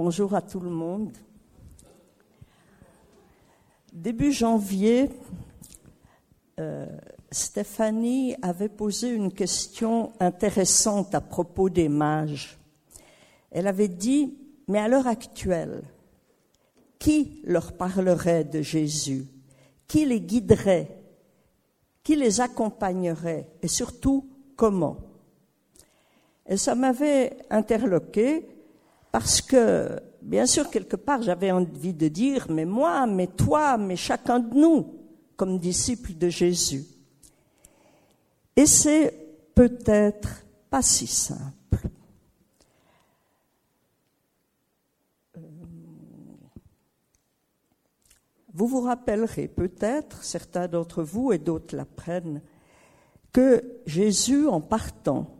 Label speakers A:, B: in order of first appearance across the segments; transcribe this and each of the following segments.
A: Bonjour à tout le monde. Début janvier, euh, Stéphanie avait posé une question intéressante à propos des mages. Elle avait dit, mais à l'heure actuelle, qui leur parlerait de Jésus? Qui les guiderait? Qui les accompagnerait? Et surtout, comment Et ça m'avait interloqué parce que, bien sûr, quelque part, j'avais envie de dire, mais moi, mais toi, mais chacun de nous, comme disciples de Jésus. Et c'est peut-être pas si simple. Euh, vous vous rappellerez peut-être, certains d'entre vous et d'autres l'apprennent, que Jésus, en partant,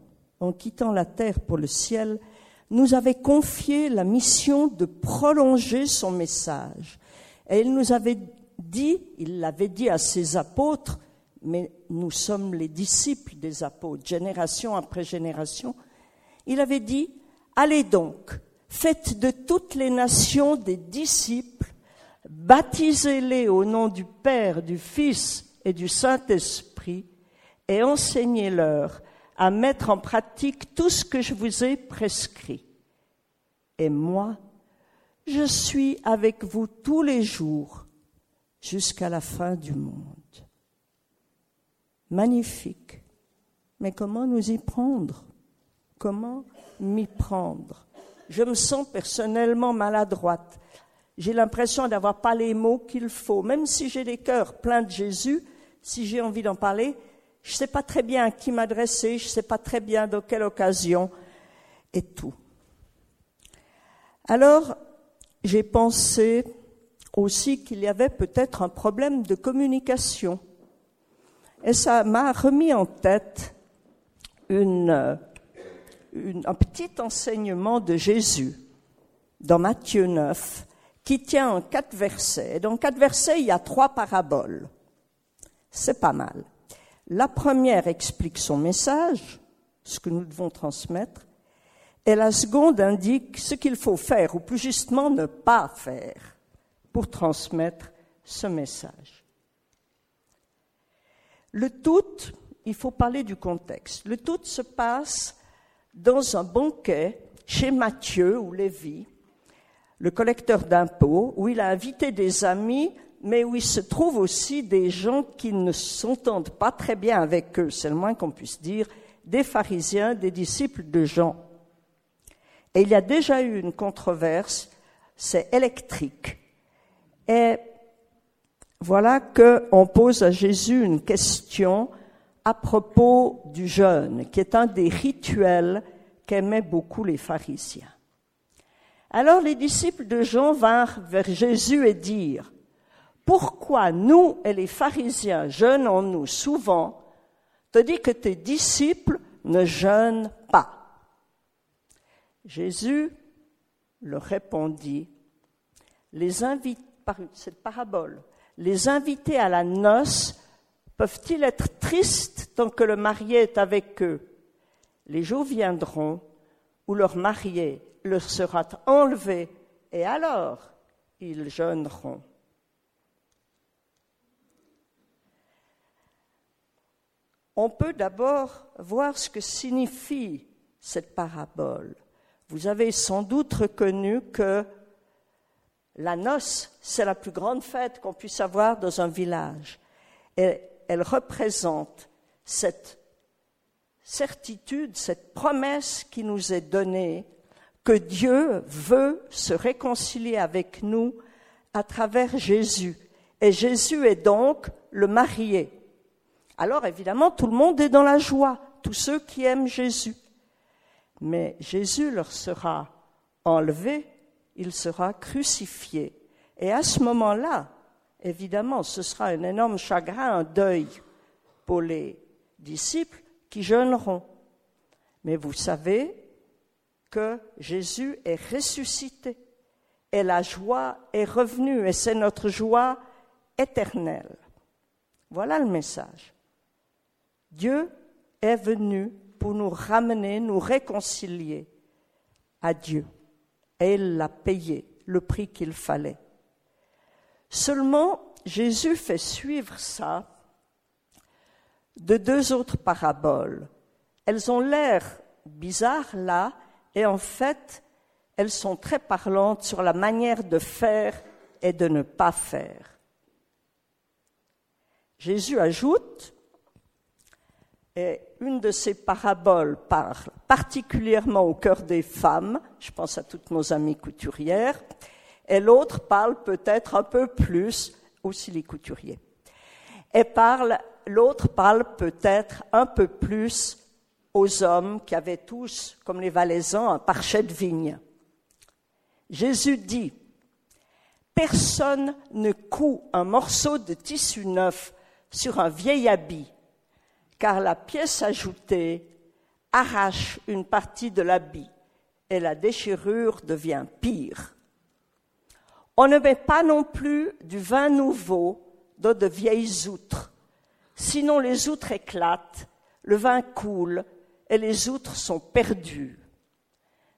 A: en quittant la terre pour le ciel, nous avait confié la mission de prolonger son message. Et il nous avait dit, il l'avait dit à ses apôtres, mais nous sommes les disciples des apôtres, génération après génération, il avait dit, allez donc, faites de toutes les nations des disciples, baptisez-les au nom du Père, du Fils et du Saint-Esprit, et enseignez-leur à mettre en pratique tout ce que je vous ai prescrit. Et moi, je suis avec vous tous les jours jusqu'à la fin du monde. Magnifique. Mais comment nous y prendre? Comment m'y prendre? Je me sens personnellement maladroite. J'ai l'impression d'avoir pas les mots qu'il faut. Même si j'ai les cœurs pleins de Jésus, si j'ai envie d'en parler, je ne sais pas très bien à qui m'adresser, je ne sais pas très bien dans quelle occasion et tout. Alors, j'ai pensé aussi qu'il y avait peut-être un problème de communication. Et ça m'a remis en tête un petit enseignement de Jésus dans Matthieu 9 qui tient en quatre versets. Et dans quatre versets, il y a trois paraboles. C'est pas mal. La première explique son message, ce que nous devons transmettre, et la seconde indique ce qu'il faut faire, ou plus justement ne pas faire, pour transmettre ce message. Le tout, il faut parler du contexte, le tout se passe dans un banquet chez Matthieu ou Lévi, le collecteur d'impôts, où il a invité des amis mais où il se trouve aussi des gens qui ne s'entendent pas très bien avec eux, c'est le moins qu'on puisse dire, des pharisiens, des disciples de Jean. Et il y a déjà eu une controverse, c'est électrique. Et voilà qu'on pose à Jésus une question à propos du jeûne, qui est un des rituels qu'aimaient beaucoup les pharisiens. Alors les disciples de Jean vinrent vers Jésus et dirent, pourquoi nous et les pharisiens jeûnons-nous souvent, tandis que tes disciples ne jeûnent pas Jésus leur répondit, les cette parabole, les invités à la noce peuvent-ils être tristes tant que le marié est avec eux? Les jours viendront où leur marié leur sera enlevé et alors ils jeûneront. On peut d'abord voir ce que signifie cette parabole. Vous avez sans doute reconnu que la noce, c'est la plus grande fête qu'on puisse avoir dans un village. Et elle représente cette certitude, cette promesse qui nous est donnée que Dieu veut se réconcilier avec nous à travers Jésus. Et Jésus est donc le marié alors évidemment tout le monde est dans la joie, tous ceux qui aiment Jésus. Mais Jésus leur sera enlevé, il sera crucifié. Et à ce moment-là, évidemment, ce sera un énorme chagrin, un deuil pour les disciples qui jeûneront. Mais vous savez que Jésus est ressuscité et la joie est revenue et c'est notre joie éternelle. Voilà le message. Dieu est venu pour nous ramener, nous réconcilier à Dieu. et il l'a payé, le prix qu'il fallait. Seulement, Jésus fait suivre ça de deux autres paraboles. Elles ont l'air bizarres là, et en fait, elles sont très parlantes sur la manière de faire et de ne pas faire. Jésus ajoute, une de ces paraboles parle particulièrement au cœur des femmes, je pense à toutes nos amies couturières, et l'autre parle peut-être un peu plus, aussi les couturiers, et parle, l'autre parle peut-être un peu plus aux hommes qui avaient tous, comme les Valaisans, un parchet de vigne. Jésus dit, Personne ne coud un morceau de tissu neuf sur un vieil habit, car la pièce ajoutée arrache une partie de l'habit et la déchirure devient pire. On ne met pas non plus du vin nouveau dans de vieilles outres, sinon les outres éclatent, le vin coule et les outres sont perdues.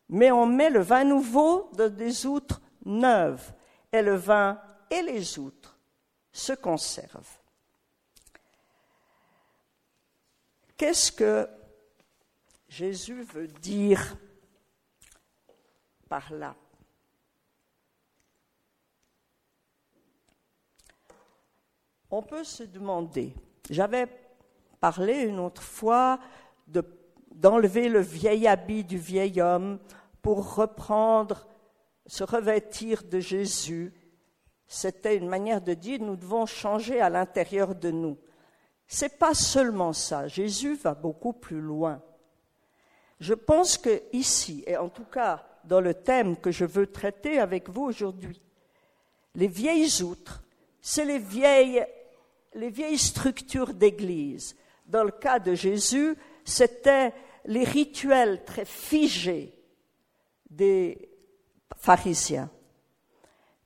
A: Mais on met le vin nouveau dans des outres neuves, et le vin et les outres se conservent. Qu'est-ce que Jésus veut dire par là? On peut se demander, j'avais parlé une autre fois d'enlever le vieil habit du vieil homme pour reprendre, se revêtir de Jésus. C'était une manière de dire nous devons changer à l'intérieur de nous. C'est pas seulement ça. Jésus va beaucoup plus loin. Je pense que ici, et en tout cas dans le thème que je veux traiter avec vous aujourd'hui, les vieilles outres, c'est les vieilles, les vieilles structures d'église. Dans le cas de Jésus, c'était les rituels très figés des pharisiens.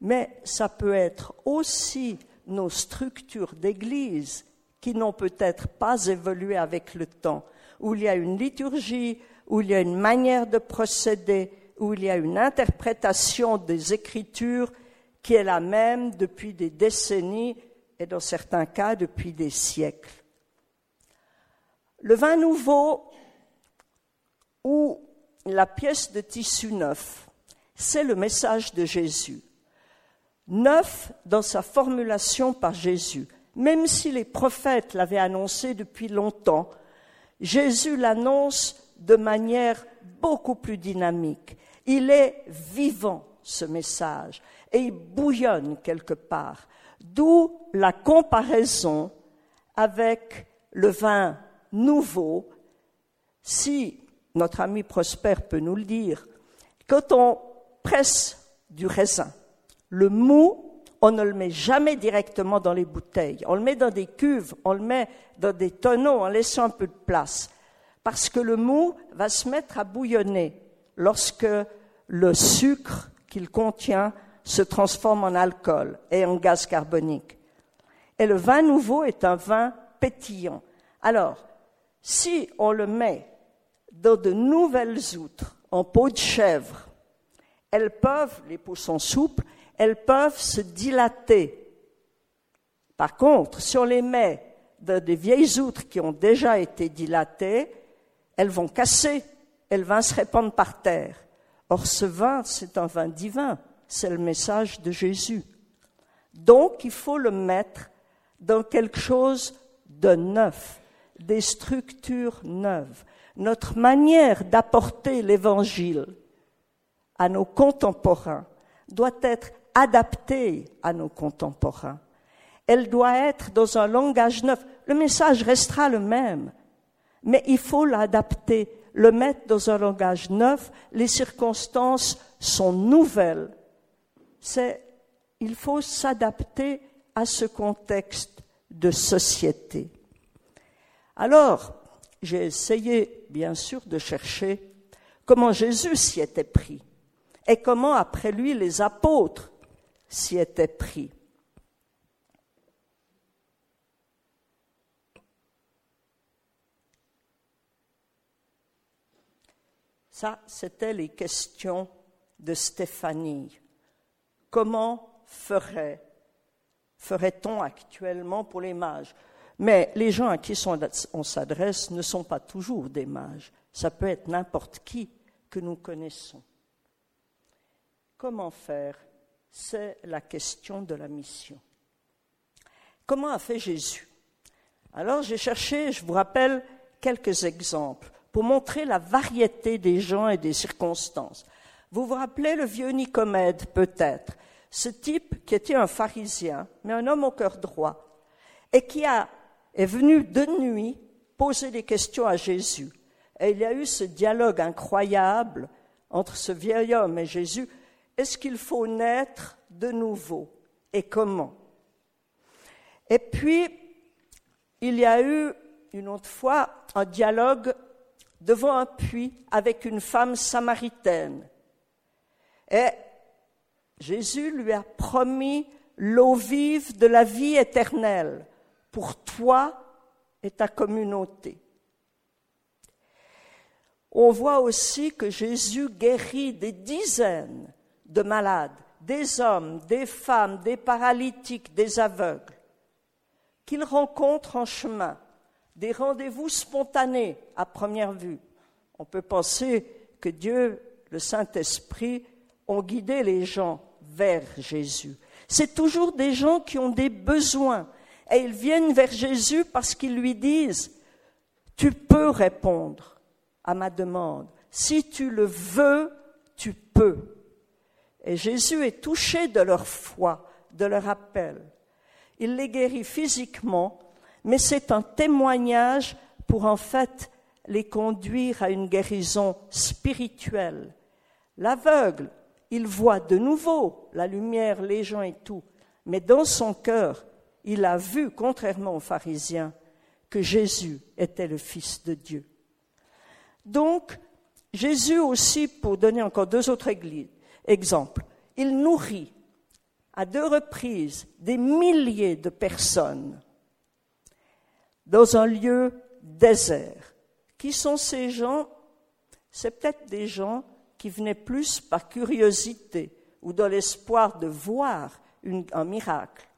A: Mais ça peut être aussi nos structures d'église qui n'ont peut-être pas évolué avec le temps, où il y a une liturgie, où il y a une manière de procéder, où il y a une interprétation des Écritures qui est la même depuis des décennies et dans certains cas depuis des siècles. Le vin nouveau ou la pièce de tissu neuf, c'est le message de Jésus. Neuf dans sa formulation par Jésus. Même si les prophètes l'avaient annoncé depuis longtemps, Jésus l'annonce de manière beaucoup plus dynamique. Il est vivant, ce message, et il bouillonne quelque part. D'où la comparaison avec le vin nouveau. Si notre ami Prosper peut nous le dire, quand on presse du raisin, le mou, on ne le met jamais directement dans les bouteilles. On le met dans des cuves, on le met dans des tonneaux en laissant un peu de place. Parce que le mou va se mettre à bouillonner lorsque le sucre qu'il contient se transforme en alcool et en gaz carbonique. Et le vin nouveau est un vin pétillant. Alors, si on le met dans de nouvelles outres en peau de chèvre, elles peuvent, les peaux sont souples, elles peuvent se dilater. Par contre, si on les met dans des vieilles outres qui ont déjà été dilatées, elles vont casser, elles vont se répandre par terre. Or, ce vin, c'est un vin divin, c'est le message de Jésus. Donc, il faut le mettre dans quelque chose de neuf, des structures neuves. Notre manière d'apporter l'Évangile à nos contemporains doit être adaptée à nos contemporains. Elle doit être dans un langage neuf. Le message restera le même, mais il faut l'adapter, le mettre dans un langage neuf. Les circonstances sont nouvelles. Il faut s'adapter à ce contexte de société. Alors, j'ai essayé, bien sûr, de chercher comment Jésus s'y était pris et comment, après lui, les apôtres s'y étaient pris. Ça, c'était les questions de Stéphanie. Comment ferait, ferait-on actuellement pour les mages? Mais les gens à qui on s'adresse ne sont pas toujours des mages. Ça peut être n'importe qui que nous connaissons. Comment faire C'est la question de la mission. Comment a fait Jésus? Alors j'ai cherché, je vous rappelle, quelques exemples pour montrer la variété des gens et des circonstances. Vous vous rappelez le vieux Nicomède, peut-être, ce type qui était un pharisien, mais un homme au cœur droit, et qui a, est venu de nuit poser des questions à Jésus. Et il y a eu ce dialogue incroyable entre ce vieil homme et Jésus. Est-ce qu'il faut naître de nouveau Et comment? Et puis, il y a eu une autre fois un dialogue devant un puits avec une femme samaritaine. Et Jésus lui a promis l'eau vive de la vie éternelle pour toi et ta communauté. On voit aussi que Jésus guérit des dizaines de malades, des hommes, des femmes, des paralytiques, des aveugles, qu'il rencontre en chemin des rendez-vous spontanés à première vue. On peut penser que Dieu, le Saint-Esprit, ont guidé les gens vers Jésus. C'est toujours des gens qui ont des besoins et ils viennent vers Jésus parce qu'ils lui disent, tu peux répondre à ma demande. Si tu le veux, tu peux. Et Jésus est touché de leur foi, de leur appel. Il les guérit physiquement, mais c'est un témoignage pour en fait les conduire à une guérison spirituelle. L'aveugle, il voit de nouveau la lumière, les gens et tout, mais dans son cœur, il a vu, contrairement aux pharisiens, que Jésus était le Fils de Dieu. Donc, Jésus aussi, pour donner encore deux autres exemples, il nourrit à deux reprises des milliers de personnes dans un lieu désert. Qui sont ces gens? C'est peut-être des gens qui venaient plus par curiosité ou dans l'espoir de voir un miracle,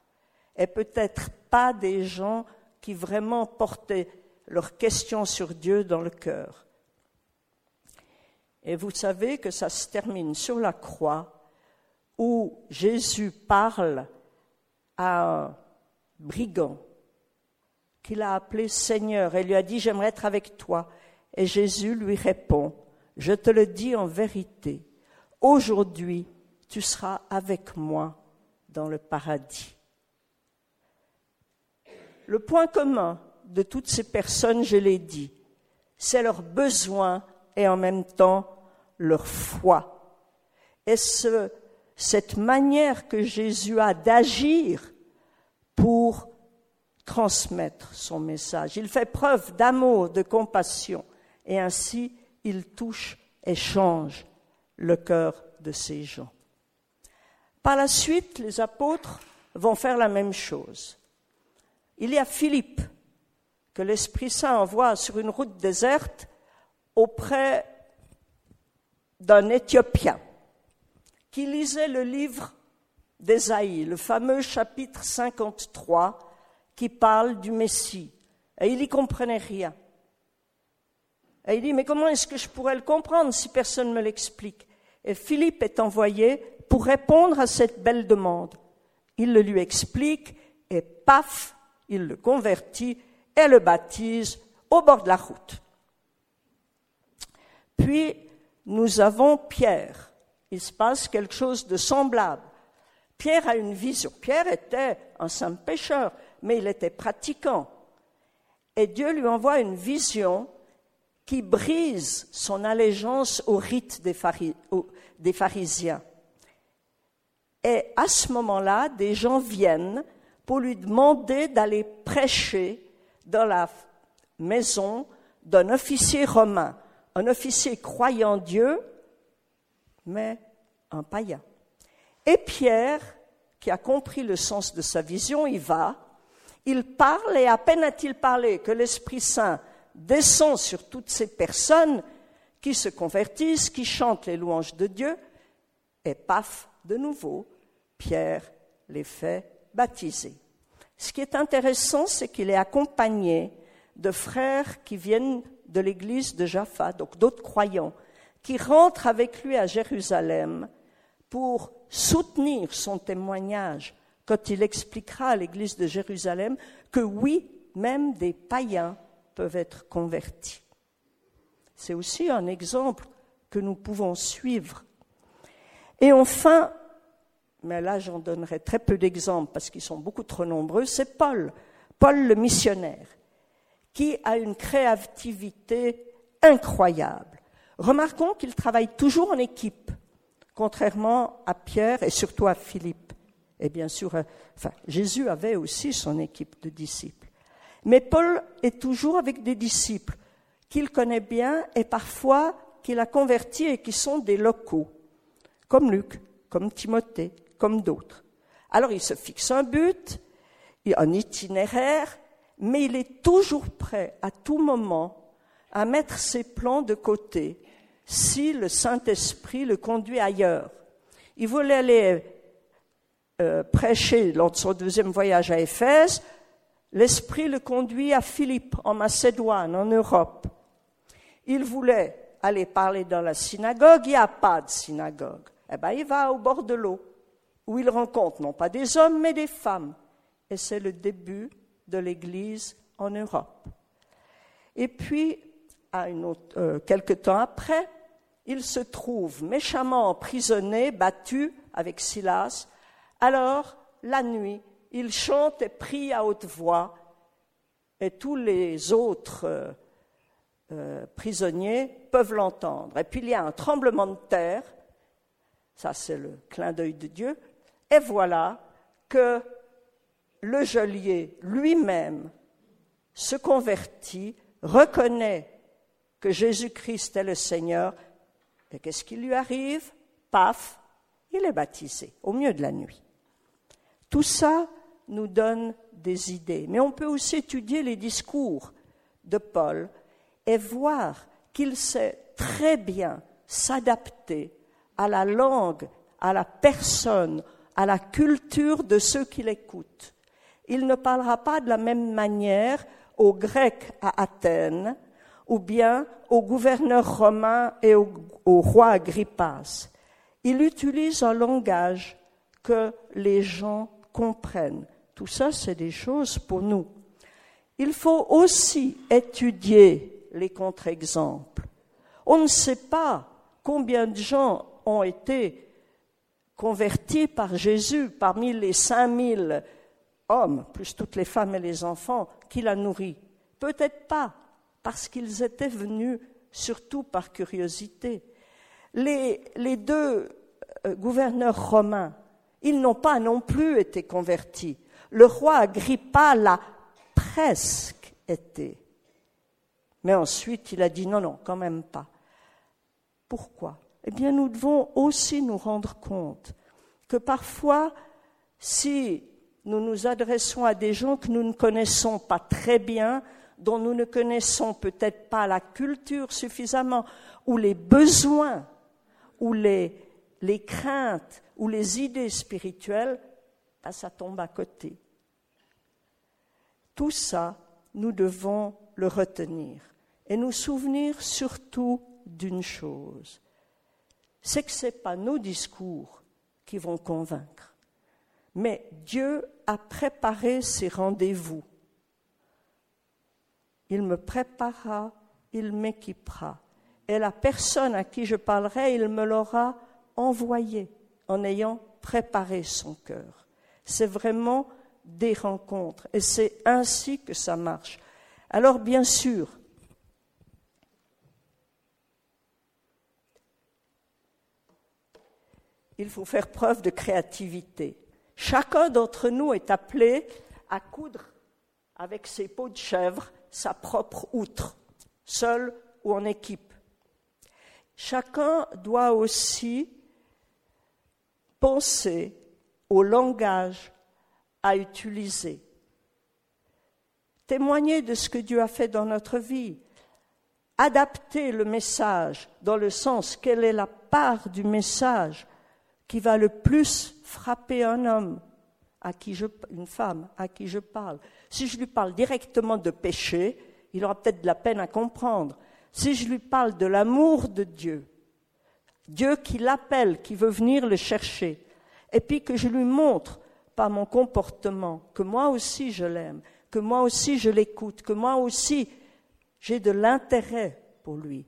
A: et peut-être pas des gens qui vraiment portaient leurs questions sur Dieu dans le cœur. Et vous savez que ça se termine sur la croix où Jésus parle à un brigand qu'il a appelé Seigneur et lui a dit, j'aimerais être avec toi. Et Jésus lui répond, je te le dis en vérité, aujourd'hui tu seras avec moi dans le paradis. Le point commun de toutes ces personnes, je l'ai dit, c'est leur besoin et en même temps leur foi. Et ce, cette manière que Jésus a d'agir pour transmettre son message. Il fait preuve d'amour, de compassion, et ainsi il touche et change le cœur de ces gens. Par la suite, les apôtres vont faire la même chose. Il y a Philippe, que l'Esprit Saint envoie sur une route déserte auprès d'un Éthiopien qui lisait le livre d'Ésaïe, le fameux chapitre 53, qui parle du Messie. Et il n'y comprenait rien. Et il dit, mais comment est-ce que je pourrais le comprendre si personne ne me l'explique? Et Philippe est envoyé pour répondre à cette belle demande. Il le lui explique et paf, il le convertit et le baptise au bord de la route. Puis, nous avons Pierre. Il se passe quelque chose de semblable. Pierre a une vision. Pierre était un simple pécheur mais il était pratiquant. Et Dieu lui envoie une vision qui brise son allégeance au rite des, des pharisiens. Et à ce moment-là, des gens viennent pour lui demander d'aller prêcher dans la maison d'un officier romain, un officier croyant Dieu, mais un païen. Et Pierre, qui a compris le sens de sa vision, y va, il parle et à peine a-t-il parlé que l'Esprit Saint descend sur toutes ces personnes qui se convertissent, qui chantent les louanges de Dieu, Et paf, de nouveau, Pierre les fait baptiser. Ce qui est intéressant, c'est qu'il est accompagné de frères qui viennent de l'église de Jaffa, donc d'autres croyants, qui rentrent avec lui à Jérusalem pour soutenir son témoignage quand il expliquera à l'église de Jérusalem que oui, même des païens peuvent être convertis. C'est aussi un exemple que nous pouvons suivre. Et enfin, mais là j'en donnerai très peu d'exemples parce qu'ils sont beaucoup trop nombreux, c'est Paul, Paul le missionnaire, qui a une créativité incroyable. Remarquons qu'il travaille toujours en équipe, contrairement à Pierre et surtout à Philippe. Et bien sûr, euh, enfin, Jésus avait aussi son équipe de disciples. Mais Paul est toujours avec des disciples qu'il connaît bien et parfois qu'il a convertis et qui sont des locaux, comme Luc, comme Timothée, comme d'autres. Alors il se fixe un but, un itinéraire, mais il est toujours prêt à tout moment à mettre ses plans de côté si le Saint-Esprit le conduit ailleurs. Il voulait aller euh, prêcher lors de son deuxième voyage à Éphèse, l'Esprit le conduit à Philippe, en Macédoine, en Europe. Il voulait aller parler dans la synagogue, il n'y a pas de synagogue. Eh bien, il va au bord de l'eau, où il rencontre non pas des hommes, mais des femmes. Et c'est le début de l'Église en Europe. Et puis, à euh, quelque temps après, il se trouve méchamment emprisonné, battu avec Silas. Alors, la nuit, il chante et prie à haute voix, et tous les autres euh, euh, prisonniers peuvent l'entendre. Et puis il y a un tremblement de terre, ça c'est le clin d'œil de Dieu, et voilà que le geôlier lui-même se convertit, reconnaît que Jésus-Christ est le Seigneur, et qu'est-ce qui lui arrive? Paf, il est baptisé au milieu de la nuit. Tout ça nous donne des idées, mais on peut aussi étudier les discours de Paul et voir qu'il sait très bien s'adapter à la langue, à la personne, à la culture de ceux qui l'écoutent. Il ne parlera pas de la même manière aux Grecs à Athènes ou bien aux gouverneurs romains et au, roi Agrippas. Il utilise un langage que les gens comprennent. Tout ça, c'est des choses pour nous. Il faut aussi étudier les contre-exemples. On ne sait pas combien de gens ont été convertis par Jésus parmi les 5000 hommes, plus toutes les femmes et les enfants qu'il a nourris. Peut-être pas, parce qu'ils étaient venus surtout par curiosité. Les, les deux euh, gouverneurs romains, ils n'ont pas non plus été convertis. Le roi Agrippa l'a presque été. Mais ensuite, il a dit non, non, quand même pas. Pourquoi? Eh bien, nous devons aussi nous rendre compte que parfois, si nous nous adressons à des gens que nous ne connaissons pas très bien, dont nous ne connaissons peut-être pas la culture suffisamment, ou les besoins, ou les, craintes, ou les idées spirituelles, ben, ça tombe à côté. Tout ça, nous devons le retenir et nous souvenir surtout d'une chose, c'est que ce n'est pas nos discours qui vont convaincre, mais Dieu a préparé ses rendez-vous. Il me préparera, il m'équipera, et la personne à qui je parlerai, il me l'aura envoyé en ayant préparé son cœur. C'est vraiment des rencontres, et c'est ainsi que ça marche. Alors bien sûr, il faut faire preuve de créativité. Chacun d'entre nous est appelé à coudre avec ses peaux de chèvre sa propre outre, seul ou en équipe. Chacun doit aussi penser au langage à utiliser, témoigner de ce que Dieu a fait dans notre vie, adapter le message dans le sens quelle est la part du message qui va le plus frapper un homme, à qui je, une femme à qui je parle. Si je lui parle directement de péché, il aura peut-être de la peine à comprendre. Si je lui parle de l'amour de Dieu, Dieu qui l'appelle, qui veut venir le chercher, et puis que je lui montre par mon comportement que moi aussi je l'aime, que moi aussi je l'écoute, que moi aussi j'ai de l'intérêt pour lui,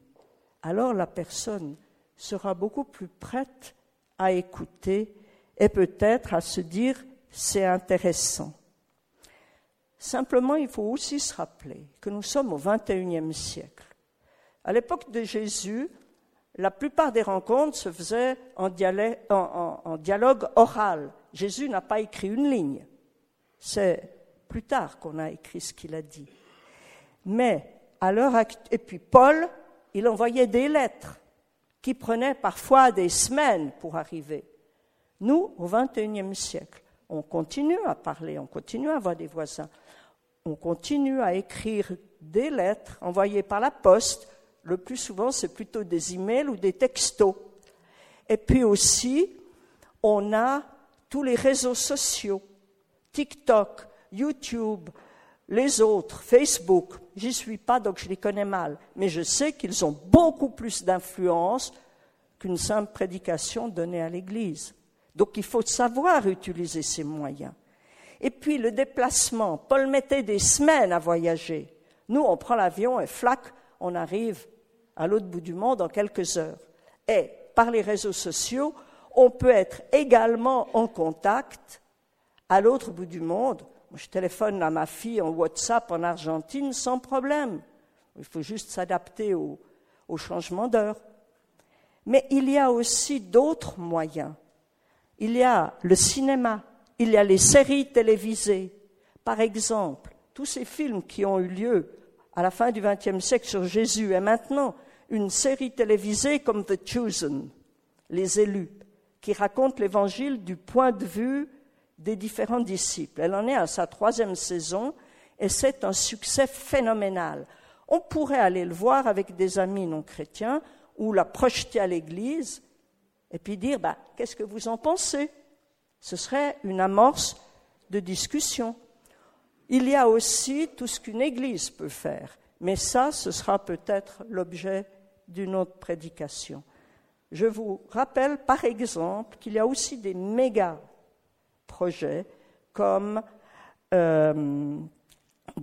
A: alors la personne sera beaucoup plus prête à écouter et peut-être à se dire c'est intéressant. Simplement, il faut aussi se rappeler que nous sommes au XXIe siècle. À l'époque de Jésus, la plupart des rencontres se faisaient en, dialogue oral. Jésus n'a pas écrit une ligne. C'est plus tard qu'on a écrit ce qu'il a dit. Mais à l'heure et puis Paul, il envoyait des lettres qui prenaient parfois des semaines pour arriver. Nous, au XXIe siècle, on continue à parler, on continue à avoir des voisins, on continue à écrire des lettres envoyées par la poste. Le plus souvent, c'est plutôt des emails ou des textos. Et puis aussi, on a tous les réseaux sociaux, TikTok, YouTube, les autres, Facebook, j'y suis pas, donc je les connais mal, mais je sais qu'ils ont beaucoup plus d'influence qu'une simple prédication donnée à l'Église. Donc il faut savoir utiliser ces moyens. Et puis le déplacement, Paul mettait des semaines à voyager. Nous, on prend l'avion et flac, on arrive à l'autre bout du monde en quelques heures. Et par les réseaux sociaux, on peut être également en contact à l'autre bout du monde je téléphone à ma fille en WhatsApp en Argentine sans problème. Il faut juste s'adapter au, au changement d'heure. Mais il y a aussi d'autres moyens. Il y a le cinéma, il y a les séries télévisées. Par exemple, tous ces films qui ont eu lieu à la fin du XXe siècle sur Jésus et maintenant une série télévisée comme The Chosen, Les élus, qui raconte l'évangile du point de vue des différents disciples. Elle en est à sa troisième saison et c'est un succès phénoménal. On pourrait aller le voir avec des amis non chrétiens ou la projeter à l'église et puis dire bah, qu'est-ce que vous en pensez? Ce serait une amorce de discussion. Il y a aussi tout ce qu'une église peut faire, mais ça, ce sera peut-être l'objet d'une autre prédication. Je vous rappelle par exemple qu'il y a aussi des méga projets comme euh,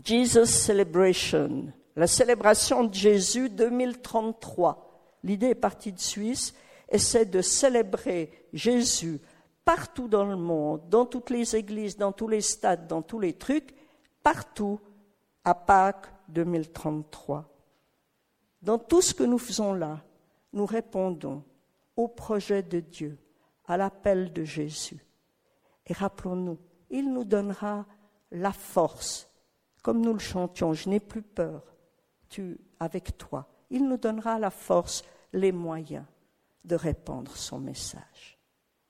A: Jesus Celebration, la célébration de Jésus 2033. L'idée est partie de Suisse et c'est de célébrer Jésus partout dans le monde, dans toutes les églises, dans tous les stades, dans tous les trucs, partout à Pâques 2033. Dans tout ce que nous faisons là, nous répondons au projet de Dieu, à l'appel de Jésus. Et rappelons-nous, il nous donnera la force, comme nous le chantions, je n'ai plus peur, tu avec toi. Il nous donnera la force, les moyens de répandre son message.